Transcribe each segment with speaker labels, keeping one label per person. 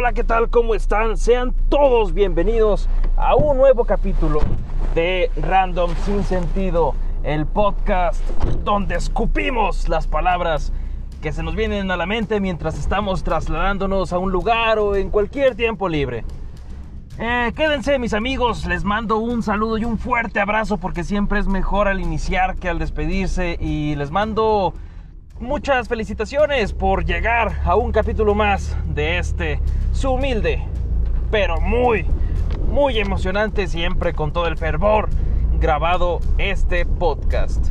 Speaker 1: Hola, ¿qué tal? ¿Cómo están? Sean todos bienvenidos a un nuevo capítulo de Random Sin Sentido, el podcast donde escupimos las palabras que se nos vienen a la mente mientras estamos trasladándonos a un lugar o en cualquier tiempo libre. Eh, quédense mis amigos, les mando un saludo y un fuerte abrazo porque siempre es mejor al iniciar que al despedirse y les mando muchas felicitaciones por llegar a un capítulo más de este, su humilde, pero muy, muy emocionante siempre con todo el fervor grabado este podcast.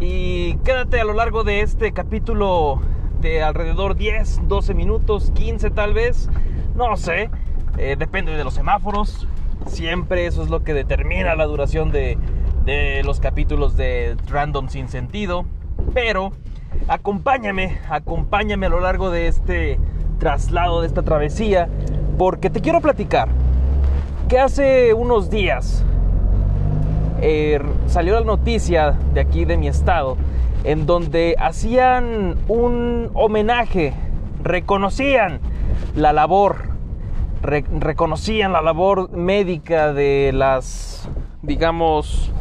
Speaker 1: Y quédate a lo largo de este capítulo de alrededor 10, 12 minutos, 15 tal vez, no sé eh, depende de los semáforos. Siempre eso es lo que determina la duración de, de los capítulos de Random sin sentido. Pero acompáñame, acompáñame a lo largo de este traslado, de esta travesía, porque te quiero platicar que hace unos días eh, salió la noticia de aquí de mi estado, en donde hacían un homenaje, reconocían la labor reconocían la labor médica de las, digamos,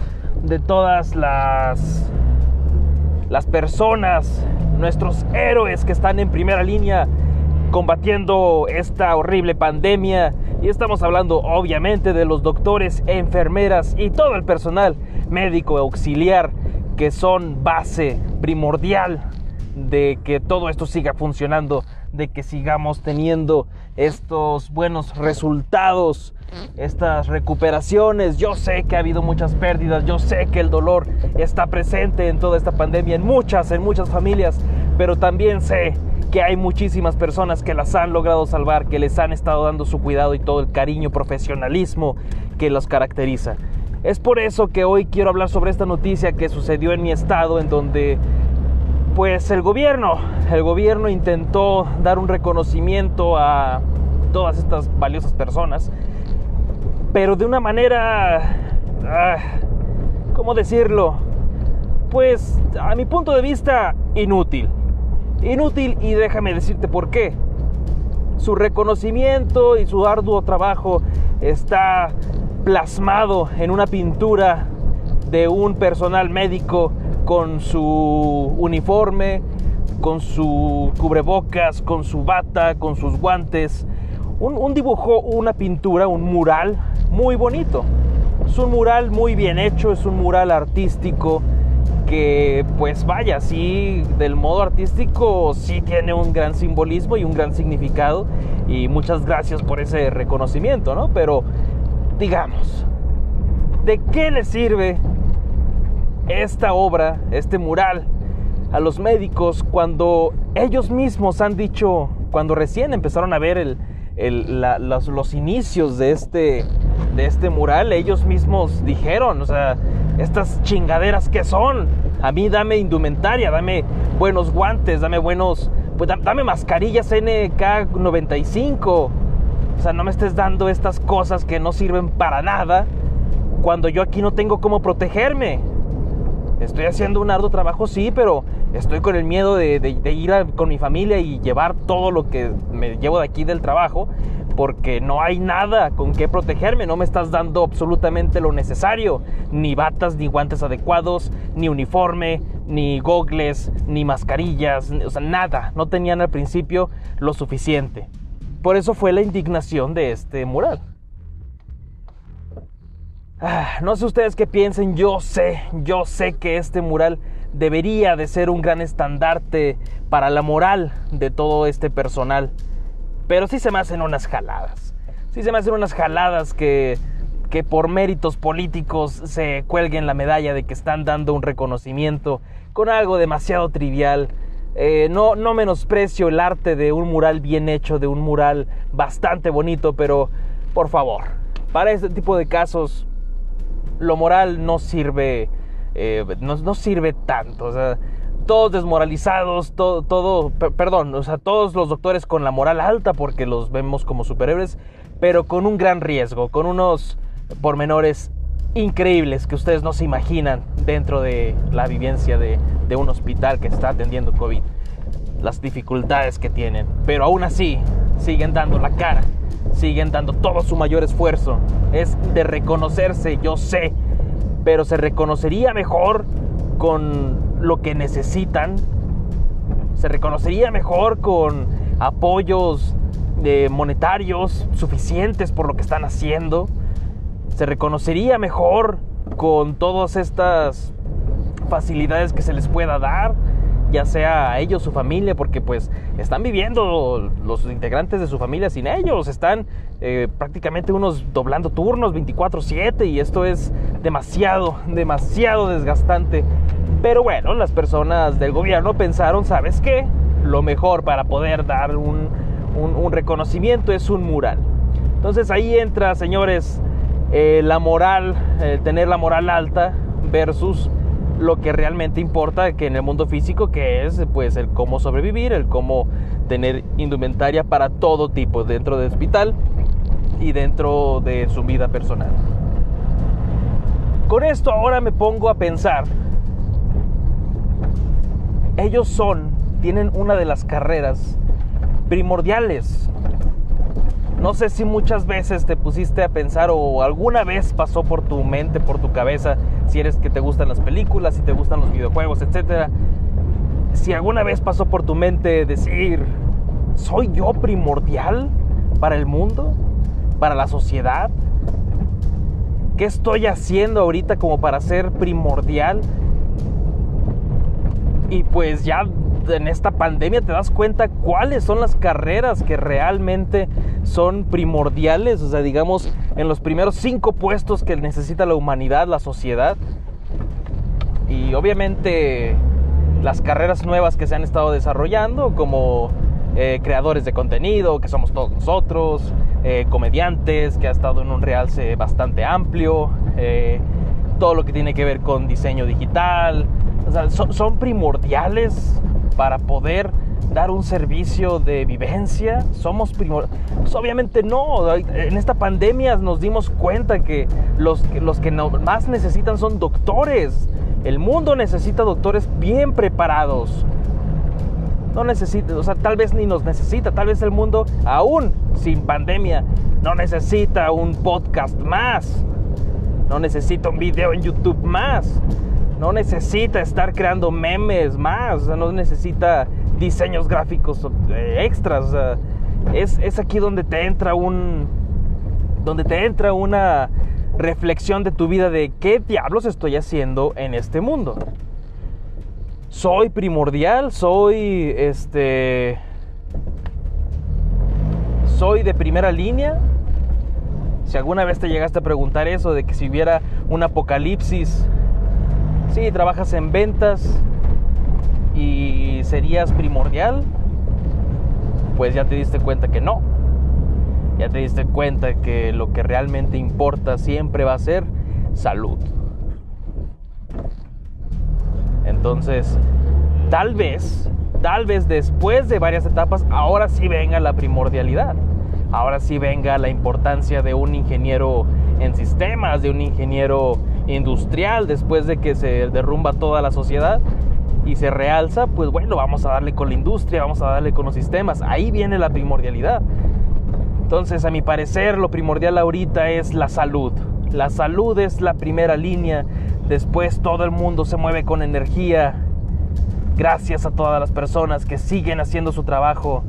Speaker 1: de todas las, las personas, nuestros héroes que están en primera línea combatiendo esta horrible pandemia. Y estamos hablando obviamente de los doctores, enfermeras y todo el personal médico auxiliar que son base primordial de que todo esto siga funcionando, de que sigamos teniendo estos buenos resultados, estas recuperaciones. Yo sé que ha habido muchas pérdidas, yo sé que el dolor está presente en toda esta pandemia, en muchas, en muchas familias, pero también sé que hay muchísimas personas que las han logrado salvar, que les han estado dando su cuidado y todo el cariño, profesionalismo que los caracteriza. Es por eso que hoy quiero hablar sobre esta noticia que sucedió en mi estado, en donde pues el gobierno, el gobierno intentó dar un reconocimiento a todas estas valiosas personas, pero de una manera, ah, ¿cómo decirlo? Pues a mi punto de vista, inútil. Inútil y déjame decirte por qué. Su reconocimiento y su arduo trabajo está plasmado en una pintura de un personal médico con su uniforme, con su cubrebocas, con su bata, con sus guantes. Un, dibujo, una pintura, un mural muy bonito. Es un mural muy bien hecho, es un mural artístico que pues vaya, sí, del modo artístico sí tiene un gran simbolismo y un gran significado y muchas gracias por ese reconocimiento, ¿no? Pero digamos, ¿de qué le sirve esta obra, este mural, a los médicos cuando ellos mismos han dicho, cuando recién empezaron a ver los, inicios de este, de este mural, ellos mismos dijeron, o sea, estas chingaderas que son, a mí dame indumentaria, dame buenos guantes, dame buenos, pues dame mascarillas NK95, o sea, no me estés dando estas cosas que no sirven para nada cuando yo aquí no tengo cómo protegerme. Estoy haciendo un arduo trabajo, sí, pero estoy con el miedo de, ir con mi familia y llevar todo lo que me llevo de aquí del trabajo, porque no hay nada con qué protegerme, no me estás dando absolutamente lo necesario, ni batas, ni guantes adecuados, ni uniforme, ni gogles, ni mascarillas, o sea, nada, no tenían al principio lo suficiente. Por eso fue la indignación de este mural. Ah, no sé ustedes qué piensen, yo sé, yo sé que este mural debería de ser un gran estandarte para la moral de todo este personal. Pero sí se me hacen unas jaladas. Sí se me hacen unas jaladas que, que por méritos políticos se cuelguen la medalla de que están dando un reconocimiento con algo demasiado trivial. Eh, no, no menosprecio el arte de un mural bien hecho, de un mural bastante bonito, pero por favor, para este tipo de casos lo moral no sirve, eh, no, sirve tanto. Todos desmoralizados, todo, todo, perdón, o sea, todos los doctores con la moral alta porque los vemos como superhéroes, pero con un gran riesgo, con unos pormenores increíbles que ustedes no se imaginan dentro de la vivencia de, de un hospital que está atendiendo COVID. Las dificultades que tienen. Pero aún así, siguen dando la cara, siguen dando todo su mayor esfuerzo. Es de reconocerse, yo sé, pero se reconocería mejor con lo que necesitan, se reconocería mejor con apoyos de monetarios suficientes por lo que están haciendo, se reconocería mejor con todas estas facilidades que se les pueda dar, ya sea ellos, su familia, porque pues están viviendo los integrantes de su familia sin ellos, están eh, prácticamente unos doblando turnos 24/7 y esto es demasiado, demasiado desgastante. Pero bueno, las personas del gobierno pensaron, ¿sabes qué? Lo mejor para poder dar un, un, reconocimiento es un mural. Entonces ahí entra, señores, eh, la moral, tener la moral alta versus lo que realmente importa que en el mundo físico, que es pues el cómo sobrevivir, el cómo tener indumentaria para todo tipo dentro del hospital y dentro de su vida personal. Con esto ahora me pongo a pensar, ellos son, tienen una de las carreras primordiales no sé si muchas veces te pusiste a pensar o alguna vez pasó por tu mente, por tu cabeza, si eres que te gustan las películas, si te gustan los videojuegos, etc. Si alguna vez pasó por tu mente decir, ¿soy yo primordial para el mundo? ¿Para la sociedad? ¿Qué estoy haciendo ahorita como para ser primordial? Y pues ya en esta pandemia te das cuenta cuáles son las carreras que realmente son primordiales, o sea, digamos, en los primeros cinco puestos que necesita la humanidad, la sociedad. Y obviamente las carreras nuevas que se han estado desarrollando, como eh, creadores de contenido, que somos todos nosotros, eh, comediantes, que ha estado en un realce bastante amplio, eh, todo lo que tiene que ver con diseño digital, o sea, son primordiales para poder dar un servicio de vivencia? ¿Somos primor... Pues obviamente no. En esta pandemia nos dimos cuenta que los, los que más necesitan son doctores. El mundo necesita doctores bien preparados. No necesita, o sea, tal vez ni nos necesita, tal vez el mundo aún sin pandemia no necesita un podcast más. No necesita un video en YouTube más. No necesita estar creando memes más, no necesita diseños gráficos eh, extras. O es, es aquí donde te entra un. donde te entra una reflexión de tu vida de qué diablos estoy haciendo en este mundo. Soy primordial, soy este. Soy de primera línea. Si alguna vez te llegaste a preguntar eso, de que si hubiera un apocalipsis Sí, trabajas en ventas y serías primordial, pues ya te diste cuenta que no. Ya te diste cuenta que lo que realmente importa siempre va a ser salud. Entonces, tal vez, tal vez después de varias etapas, ahora sí venga la primordialidad. Ahora sí venga la importancia de un ingeniero en sistemas, de un ingeniero industrial después de que se derrumba toda la sociedad y se realza, pues bueno, vamos a darle con la industria, vamos a darle con los sistemas. Ahí viene la primordialidad. Entonces, a mi parecer, lo primordial ahorita es la salud. La salud es la primera línea. Después todo el mundo se mueve con energía. Gracias a todas las personas que siguen haciendo su trabajo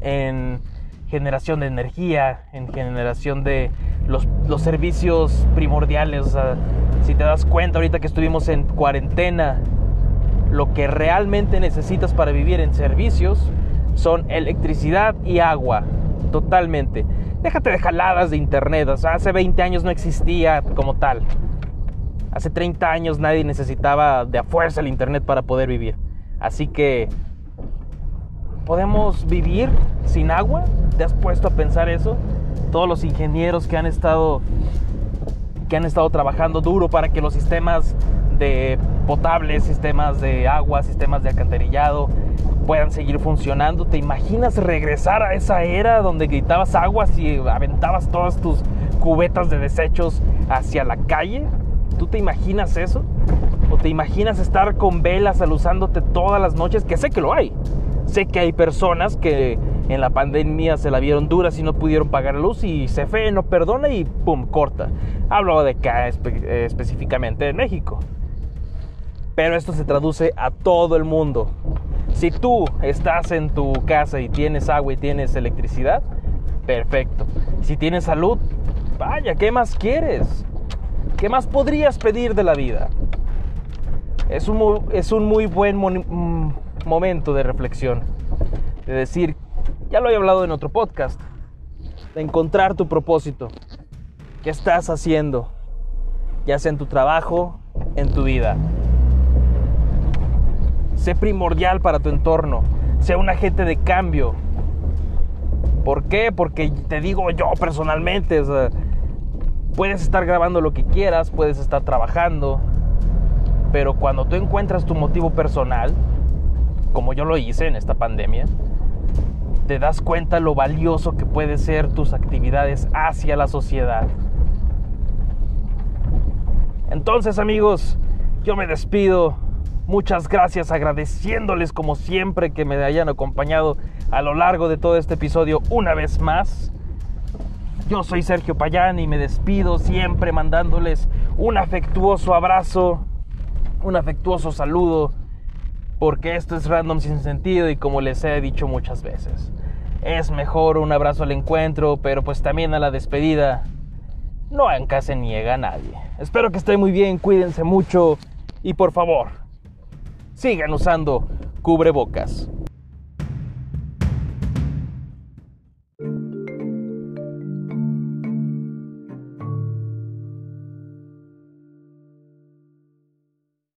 Speaker 1: en generación de energía, en generación de los, servicios primordiales. O sea, si te das cuenta ahorita que estuvimos en cuarentena, lo que realmente necesitas para vivir en servicios son electricidad y agua, totalmente. Déjate de jaladas de internet, hace 20 años no existía como tal. Hace 30 años nadie necesitaba de a fuerza el internet para poder vivir. Así que, ¿podemos vivir sin agua? ¿Te has puesto a pensar eso? todos los ingenieros que han estado que han estado trabajando duro para que los sistemas de potables, sistemas de agua, sistemas de alcantarillado puedan seguir funcionando. ¿Te imaginas regresar a esa era donde gritabas aguas y aventabas todas tus cubetas de desechos hacia la calle? ¿Tú te imaginas eso? ¿O te imaginas estar con velas alusándote todas las noches? Que sé que lo hay. Sé que hay personas que en la pandemia se la vieron duras y no pudieron pagar la luz y CFE no perdona y pum, corta. Hablo de acá específicamente en México. Pero esto se traduce a todo el mundo. Si tú estás en tu casa y tienes agua y tienes electricidad, perfecto. Si tienes salud, vaya, ¿qué más quieres? ¿Qué más podrías pedir de la vida? Es un, es un muy buen mm, momento de reflexión. De decir, ya lo he hablado en otro podcast, de encontrar tu propósito. ¿Qué estás haciendo? Ya sea en tu trabajo, en tu vida. Primordial para tu entorno. Sé un agente de cambio. ¿Por qué? Porque te digo yo personalmente, puedes estar grabando lo que quieras, puedes estar trabajando, pero cuando tú encuentras tu motivo personal, como yo lo hice en esta pandemia, te das cuenta lo valioso que pueden ser tus actividades hacia la sociedad. Entonces amigos, yo me despido. Muchas gracias agradeciéndoles como siempre que me hayan acompañado a lo largo de todo este episodio una vez más. Yo soy Sergio Payán y me despido siempre mandándoles un afectuoso abrazo, un afectuoso saludo, porque esto es random sin sentido y como les he dicho muchas veces, es mejor un abrazo al encuentro, pero pues también a la despedida. No acá se niega a nadie. Espero que estén muy bien, cuídense mucho y por favor, sigan usando cubrebocas.